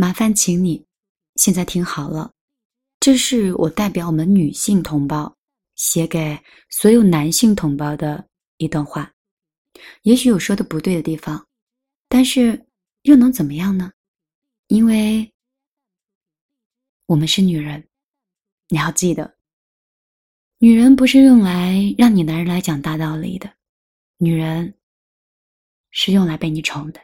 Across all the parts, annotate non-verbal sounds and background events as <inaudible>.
麻烦请你现在听好了，这是我代表我们女性同胞写给所有男性同胞的一段话。也许有说的不对的地方，但是又能怎么样呢？因为我们是女人，你要记得，女人不是用来让你男人来讲大道理的，女人是用来被你宠的。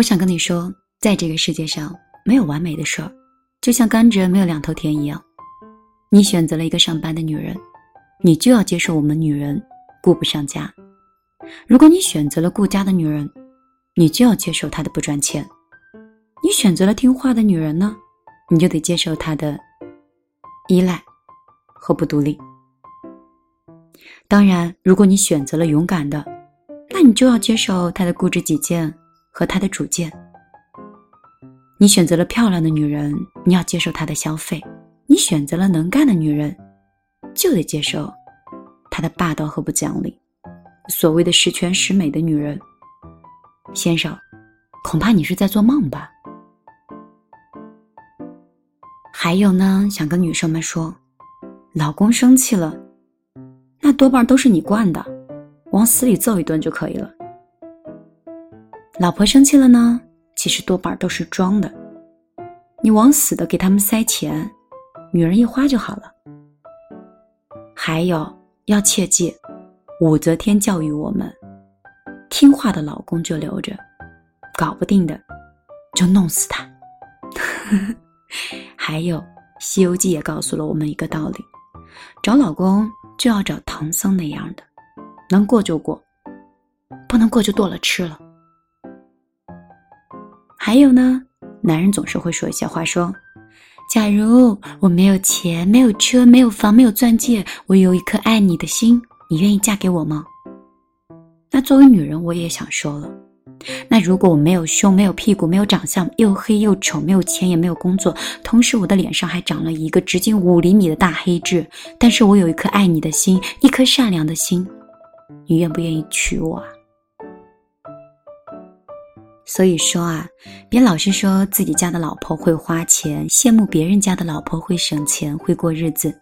我想跟你说，在这个世界上没有完美的事儿，就像甘蔗没有两头甜一样。你选择了一个上班的女人。你就要接受我们女人顾不上家。如果你选择了顾家的女人，你就要接受她的不赚钱。你选择了听话的女人呢，你就得接受她的依赖和不独立。当然，如果你选择了勇敢的，那你就要接受她的固执己见和他的主见。你选择了漂亮的女人，你要接受她的消费；你选择了能干的女人。就得接受她的霸道和不讲理。所谓的十全十美的女人，先生，恐怕你是在做梦吧？还有呢，想跟女生们说，老公生气了，那多半都是你惯的，往死里揍一顿就可以了。老婆生气了呢，其实多半都是装的，你往死的给他们塞钱，女人一花就好了。还有要切记，武则天教育我们：听话的老公就留着，搞不定的就弄死他。<laughs> 还有《西游记》也告诉了我们一个道理：找老公就要找唐僧那样的，能过就过，不能过就剁了吃了。还有呢，男人总是会说一些话，说。假如我没有钱、没有车、没有房、没有钻戒，我有一颗爱你的心，你愿意嫁给我吗？那作为女人，我也想说了。那如果我没有胸、没有屁股、没有长相，又黑又丑，没有钱也没有工作，同时我的脸上还长了一个直径五厘米的大黑痣，但是我有一颗爱你的心，一颗善良的心，你愿不愿意娶我啊？所以说啊，别老是说自己家的老婆会花钱，羡慕别人家的老婆会省钱、会过日子。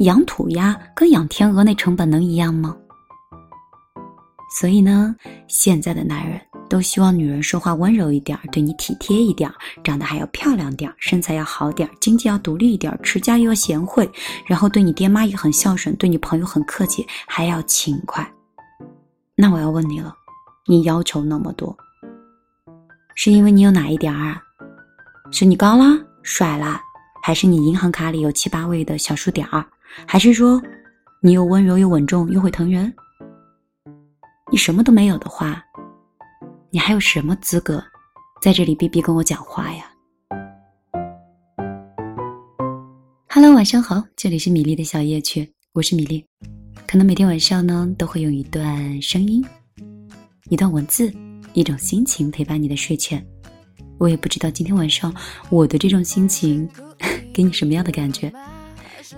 养土鸭跟养天鹅那成本能一样吗？所以呢，现在的男人都希望女人说话温柔一点，对你体贴一点，长得还要漂亮点，身材要好点，经济要独立一点，持家又要贤惠，然后对你爹妈也很孝顺，对你朋友很客气，还要勤快。那我要问你了，你要求那么多？是因为你有哪一点儿啊？是你高了、帅了，还是你银行卡里有七八位的小数点儿？还是说你又温柔又稳重又会疼人？你什么都没有的话，你还有什么资格在这里逼逼跟我讲话呀？Hello，晚上好，这里是米粒的小夜曲，我是米粒。可能每天晚上呢，都会用一段声音，一段文字。一种心情陪伴你的睡前，我也不知道今天晚上我的这种心情 <laughs> 给你什么样的感觉，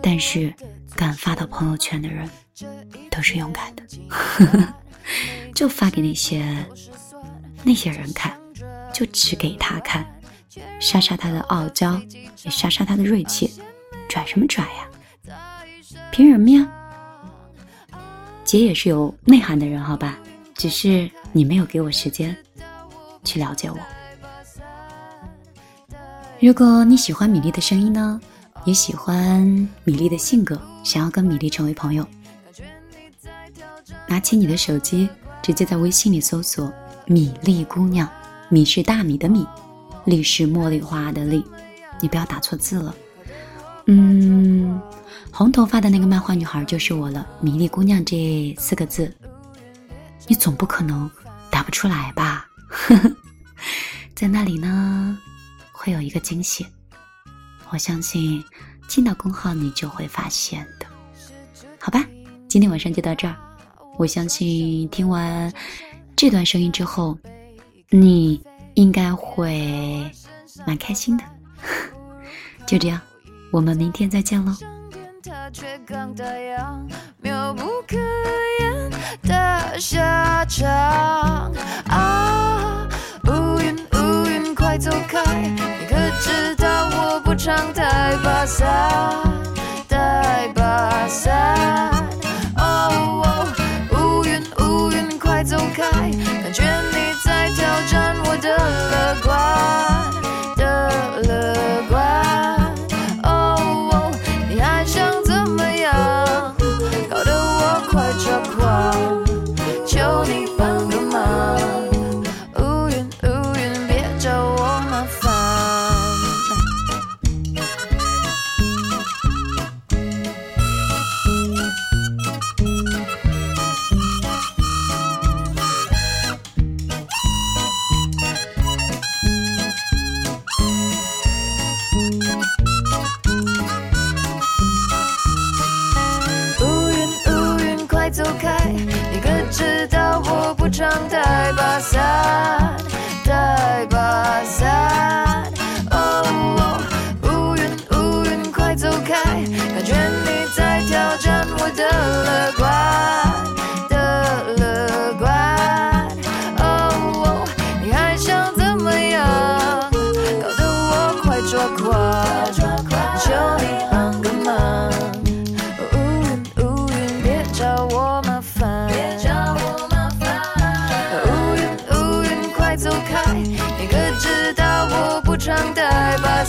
但是敢发到朋友圈的人都是勇敢的，<laughs> 就发给那些那些人看，就只给他看，杀杀他的傲娇，也杀杀他的锐气，拽什么拽呀？凭什么呀？姐也是有内涵的人，好吧？只是你没有给我时间去了解我。如果你喜欢米粒的声音呢，也喜欢米粒的性格，想要跟米粒成为朋友，拿起你的手机，直接在微信里搜索“米粒姑娘”，米是大米的米，粒是茉莉花的粒，你不要打错字了。嗯，红头发的那个漫画女孩就是我了，“米粒姑娘”这四个字。你总不可能不出来吧？<laughs> 在那里呢，会有一个惊喜。我相信进到公号你就会发现的。好吧，今天晚上就到这儿。我相信听完这段声音之后，你应该会蛮开心的。<laughs> 就这样，我们明天再见喽。他却刚打烊，妙不可言的下场。啊，乌云乌云快走开，你可知道我不常带把伞，带把伞。哦，乌云乌云快走开，感觉你。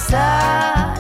带